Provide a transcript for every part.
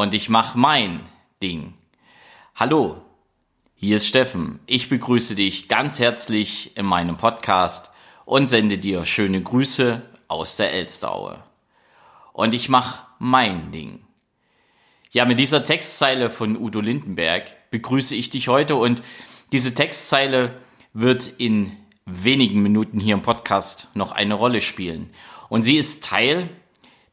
und ich mache mein Ding. Hallo, hier ist Steffen. Ich begrüße dich ganz herzlich in meinem Podcast und sende dir schöne Grüße aus der Elsteraue. Und ich mache mein Ding. Ja, mit dieser Textzeile von Udo Lindenberg begrüße ich dich heute und diese Textzeile wird in wenigen Minuten hier im Podcast noch eine Rolle spielen. Und sie ist Teil,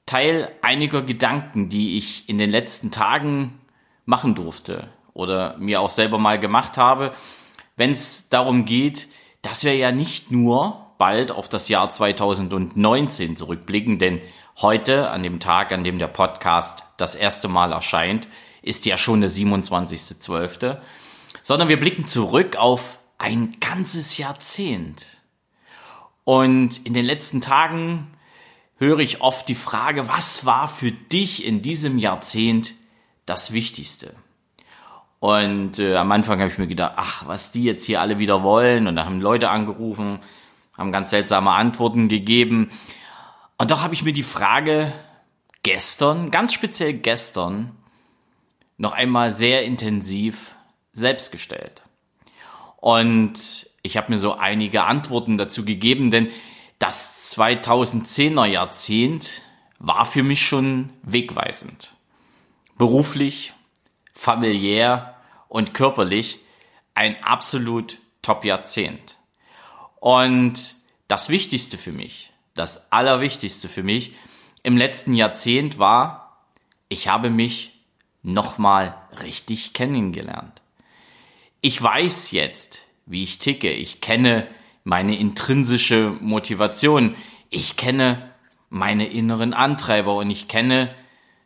Teil einiger Gedanken, die ich in den letzten Tagen machen durfte oder mir auch selber mal gemacht habe, wenn es darum geht, dass wir ja nicht nur bald auf das Jahr 2019 zurückblicken, denn heute, an dem Tag, an dem der Podcast das erste Mal erscheint, ist ja schon der 27.12., sondern wir blicken zurück auf ein ganzes Jahrzehnt. Und in den letzten Tagen höre ich oft die Frage, was war für dich in diesem Jahrzehnt das Wichtigste? Und äh, am Anfang habe ich mir gedacht, ach, was die jetzt hier alle wieder wollen. Und da haben Leute angerufen, haben ganz seltsame Antworten gegeben. Und doch habe ich mir die Frage gestern, ganz speziell gestern, noch einmal sehr intensiv selbst gestellt. Und ich habe mir so einige Antworten dazu gegeben, denn das 2010er Jahrzehnt war für mich schon wegweisend. Beruflich, familiär und körperlich ein absolut Top-Jahrzehnt. Und das Wichtigste für mich, das Allerwichtigste für mich im letzten Jahrzehnt war, ich habe mich nochmal richtig kennengelernt. Ich weiß jetzt, wie ich ticke. Ich kenne meine intrinsische Motivation. Ich kenne meine inneren Antreiber und ich kenne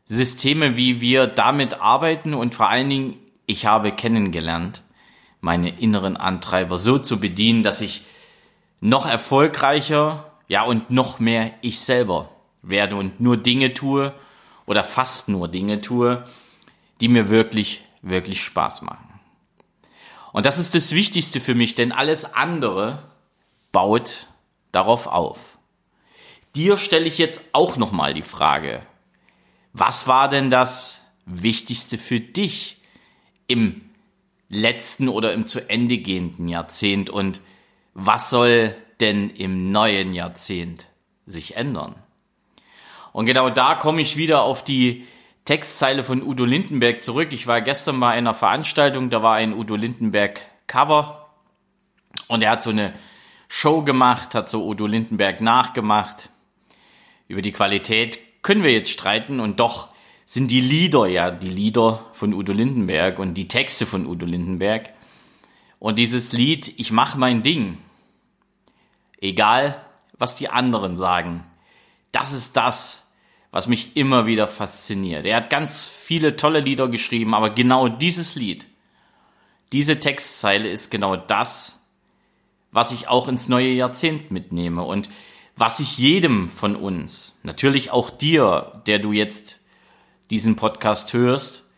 Systeme, wie wir damit arbeiten und vor allen Dingen, ich habe kennengelernt, meine inneren Antreiber so zu bedienen, dass ich noch erfolgreicher, ja, und noch mehr ich selber werde und nur Dinge tue oder fast nur Dinge tue, die mir wirklich, wirklich Spaß machen. Und das ist das Wichtigste für mich, denn alles andere baut darauf auf. Dir stelle ich jetzt auch nochmal die Frage, was war denn das Wichtigste für dich im letzten oder im zu Ende gehenden Jahrzehnt und was soll denn im neuen Jahrzehnt sich ändern? Und genau da komme ich wieder auf die Textzeile von Udo Lindenberg zurück. Ich war gestern bei einer Veranstaltung, da war ein Udo Lindenberg Cover und er hat so eine Show gemacht, hat so Udo Lindenberg nachgemacht. Über die Qualität können wir jetzt streiten und doch sind die Lieder ja die Lieder von Udo Lindenberg und die Texte von Udo Lindenberg. Und dieses Lied, ich mach mein Ding, egal was die anderen sagen, das ist das, was mich immer wieder fasziniert. Er hat ganz viele tolle Lieder geschrieben, aber genau dieses Lied, diese Textzeile ist genau das, was ich auch ins neue Jahrzehnt mitnehme und was ich jedem von uns, natürlich auch dir, der du jetzt diesen Podcast hörst,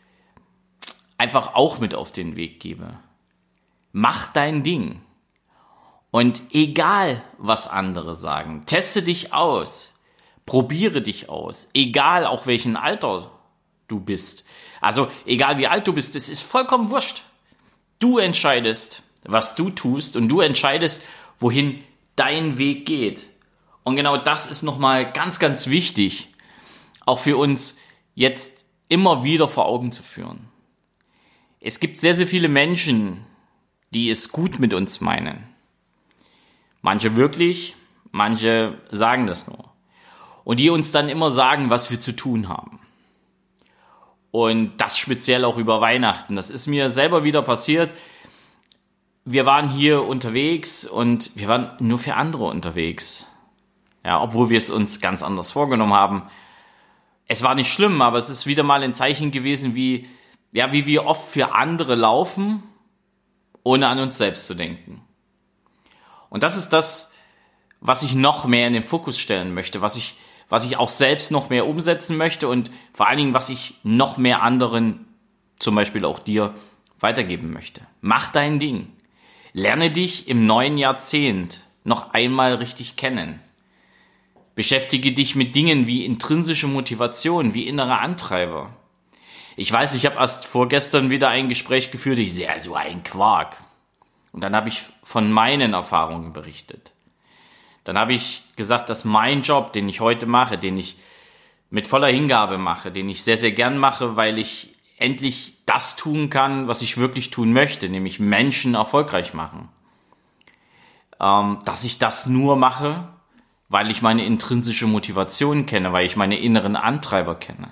einfach auch mit auf den Weg gebe. Mach dein Ding. Und egal, was andere sagen, teste dich aus. Probiere dich aus, egal auch welchen Alter du bist. Also egal wie alt du bist, es ist vollkommen wurscht. Du entscheidest, was du tust und du entscheidest, wohin dein Weg geht. Und genau das ist nochmal ganz, ganz wichtig, auch für uns jetzt immer wieder vor Augen zu führen. Es gibt sehr, sehr viele Menschen, die es gut mit uns meinen. Manche wirklich, manche sagen das nur und die uns dann immer sagen, was wir zu tun haben. Und das speziell auch über Weihnachten. Das ist mir selber wieder passiert. Wir waren hier unterwegs und wir waren nur für andere unterwegs. Ja, obwohl wir es uns ganz anders vorgenommen haben. Es war nicht schlimm, aber es ist wieder mal ein Zeichen gewesen, wie, ja, wie wir oft für andere laufen, ohne an uns selbst zu denken. Und das ist das, was ich noch mehr in den Fokus stellen möchte, was ich was ich auch selbst noch mehr umsetzen möchte und vor allen Dingen, was ich noch mehr anderen, zum Beispiel auch dir, weitergeben möchte. Mach dein Ding. Lerne dich im neuen Jahrzehnt noch einmal richtig kennen. Beschäftige dich mit Dingen wie intrinsische Motivation, wie innere Antreiber. Ich weiß, ich habe erst vorgestern wieder ein Gespräch geführt, ich sehe so ein Quark. Und dann habe ich von meinen Erfahrungen berichtet. Dann habe ich gesagt, dass mein Job, den ich heute mache, den ich mit voller Hingabe mache, den ich sehr, sehr gern mache, weil ich endlich das tun kann, was ich wirklich tun möchte, nämlich Menschen erfolgreich machen. Ähm, dass ich das nur mache, weil ich meine intrinsische Motivation kenne, weil ich meine inneren Antreiber kenne.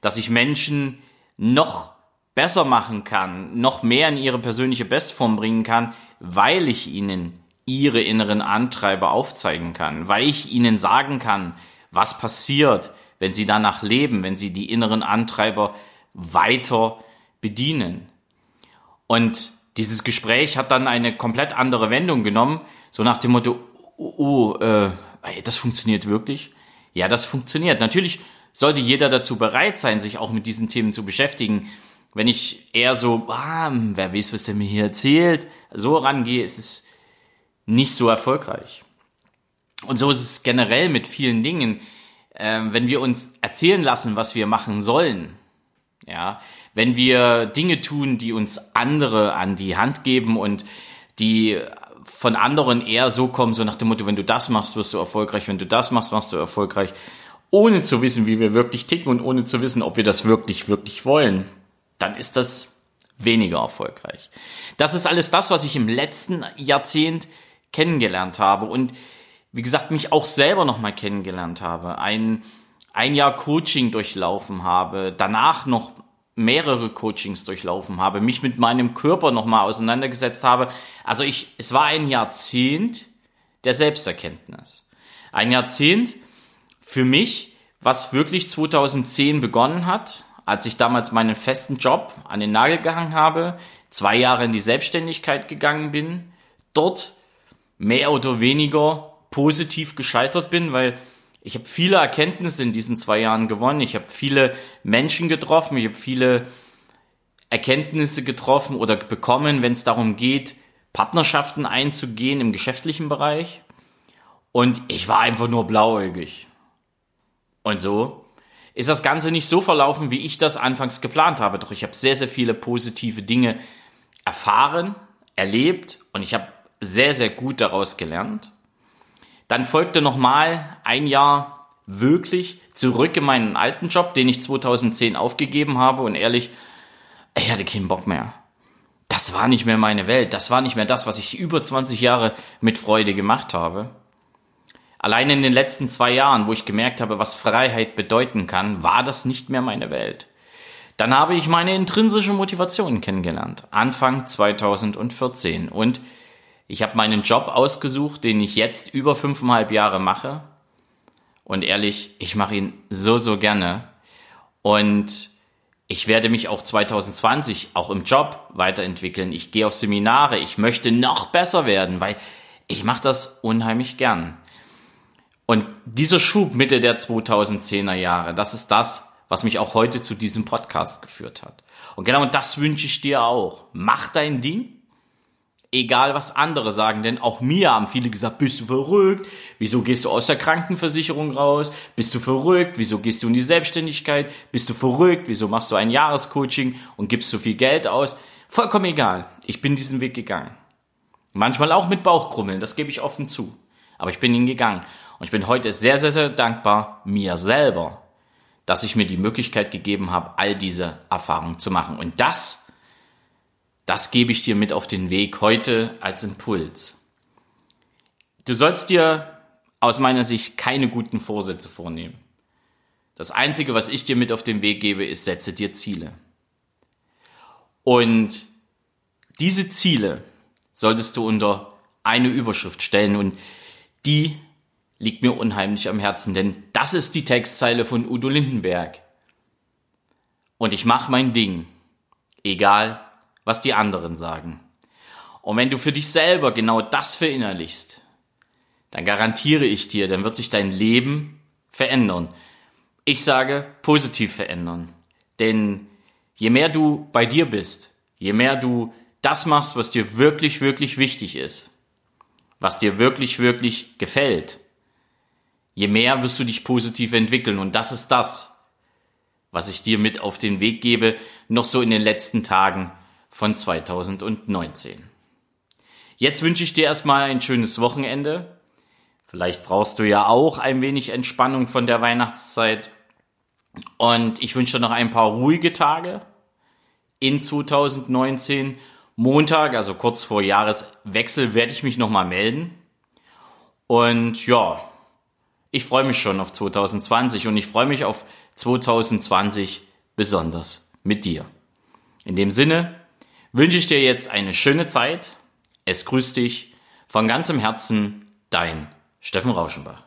Dass ich Menschen noch besser machen kann, noch mehr in ihre persönliche Bestform bringen kann, weil ich ihnen ihre inneren Antreiber aufzeigen kann, weil ich ihnen sagen kann, was passiert, wenn sie danach leben, wenn sie die inneren Antreiber weiter bedienen. Und dieses Gespräch hat dann eine komplett andere Wendung genommen, so nach dem Motto, oh, oh äh, das funktioniert wirklich? Ja, das funktioniert. Natürlich sollte jeder dazu bereit sein, sich auch mit diesen Themen zu beschäftigen. Wenn ich eher so, ah, wer weiß, was der mir hier erzählt, so rangehe, ist es nicht so erfolgreich. Und so ist es generell mit vielen Dingen. Ähm, wenn wir uns erzählen lassen, was wir machen sollen, ja, wenn wir Dinge tun, die uns andere an die Hand geben und die von anderen eher so kommen, so nach dem Motto, wenn du das machst, wirst du erfolgreich, wenn du das machst, machst du erfolgreich, ohne zu wissen, wie wir wirklich ticken und ohne zu wissen, ob wir das wirklich, wirklich wollen, dann ist das weniger erfolgreich. Das ist alles das, was ich im letzten Jahrzehnt kennengelernt habe und wie gesagt, mich auch selber nochmal kennengelernt habe, ein, ein Jahr Coaching durchlaufen habe, danach noch mehrere Coachings durchlaufen habe, mich mit meinem Körper nochmal auseinandergesetzt habe. Also ich, es war ein Jahrzehnt der Selbsterkenntnis. Ein Jahrzehnt für mich, was wirklich 2010 begonnen hat, als ich damals meinen festen Job an den Nagel gehangen habe, zwei Jahre in die Selbstständigkeit gegangen bin, dort mehr oder weniger positiv gescheitert bin, weil ich habe viele Erkenntnisse in diesen zwei Jahren gewonnen. Ich habe viele Menschen getroffen, ich habe viele Erkenntnisse getroffen oder bekommen, wenn es darum geht, Partnerschaften einzugehen im geschäftlichen Bereich. Und ich war einfach nur blauäugig. Und so ist das Ganze nicht so verlaufen, wie ich das anfangs geplant habe. Doch ich habe sehr, sehr viele positive Dinge erfahren, erlebt und ich habe sehr, sehr gut daraus gelernt. Dann folgte nochmal ein Jahr wirklich zurück in meinen alten Job, den ich 2010 aufgegeben habe und ehrlich, ich hatte keinen Bock mehr. Das war nicht mehr meine Welt. Das war nicht mehr das, was ich über 20 Jahre mit Freude gemacht habe. Allein in den letzten zwei Jahren, wo ich gemerkt habe, was Freiheit bedeuten kann, war das nicht mehr meine Welt. Dann habe ich meine intrinsische Motivation kennengelernt. Anfang 2014. Und ich habe meinen Job ausgesucht, den ich jetzt über fünfeinhalb Jahre mache. Und ehrlich, ich mache ihn so, so gerne. Und ich werde mich auch 2020 auch im Job weiterentwickeln. Ich gehe auf Seminare. Ich möchte noch besser werden, weil ich mache das unheimlich gern. Und dieser Schub Mitte der 2010er Jahre, das ist das, was mich auch heute zu diesem Podcast geführt hat. Und genau das wünsche ich dir auch. Mach dein Ding egal was andere sagen, denn auch mir haben viele gesagt, bist du verrückt? Wieso gehst du aus der Krankenversicherung raus? Bist du verrückt? Wieso gehst du in die Selbstständigkeit? Bist du verrückt? Wieso machst du ein Jahrescoaching und gibst so viel Geld aus? Vollkommen egal. Ich bin diesen Weg gegangen. Manchmal auch mit Bauchkrummeln, das gebe ich offen zu. Aber ich bin ihn gegangen. Und ich bin heute sehr, sehr, sehr dankbar mir selber, dass ich mir die Möglichkeit gegeben habe, all diese Erfahrungen zu machen. Und das das gebe ich dir mit auf den Weg heute als Impuls. Du sollst dir aus meiner Sicht keine guten Vorsätze vornehmen. Das Einzige, was ich dir mit auf den Weg gebe, ist, setze dir Ziele. Und diese Ziele solltest du unter eine Überschrift stellen und die liegt mir unheimlich am Herzen, denn das ist die Textzeile von Udo Lindenberg. Und ich mache mein Ding, egal was die anderen sagen. Und wenn du für dich selber genau das verinnerlichst, dann garantiere ich dir, dann wird sich dein Leben verändern. Ich sage positiv verändern. Denn je mehr du bei dir bist, je mehr du das machst, was dir wirklich, wirklich wichtig ist, was dir wirklich, wirklich gefällt, je mehr wirst du dich positiv entwickeln. Und das ist das, was ich dir mit auf den Weg gebe, noch so in den letzten Tagen von 2019. Jetzt wünsche ich dir erstmal ein schönes Wochenende. Vielleicht brauchst du ja auch ein wenig Entspannung von der Weihnachtszeit. Und ich wünsche dir noch ein paar ruhige Tage in 2019. Montag, also kurz vor Jahreswechsel, werde ich mich nochmal melden. Und ja, ich freue mich schon auf 2020 und ich freue mich auf 2020 besonders mit dir. In dem Sinne wünsche ich dir jetzt eine schöne Zeit. Es grüßt dich von ganzem Herzen, dein Steffen Rauschenbach.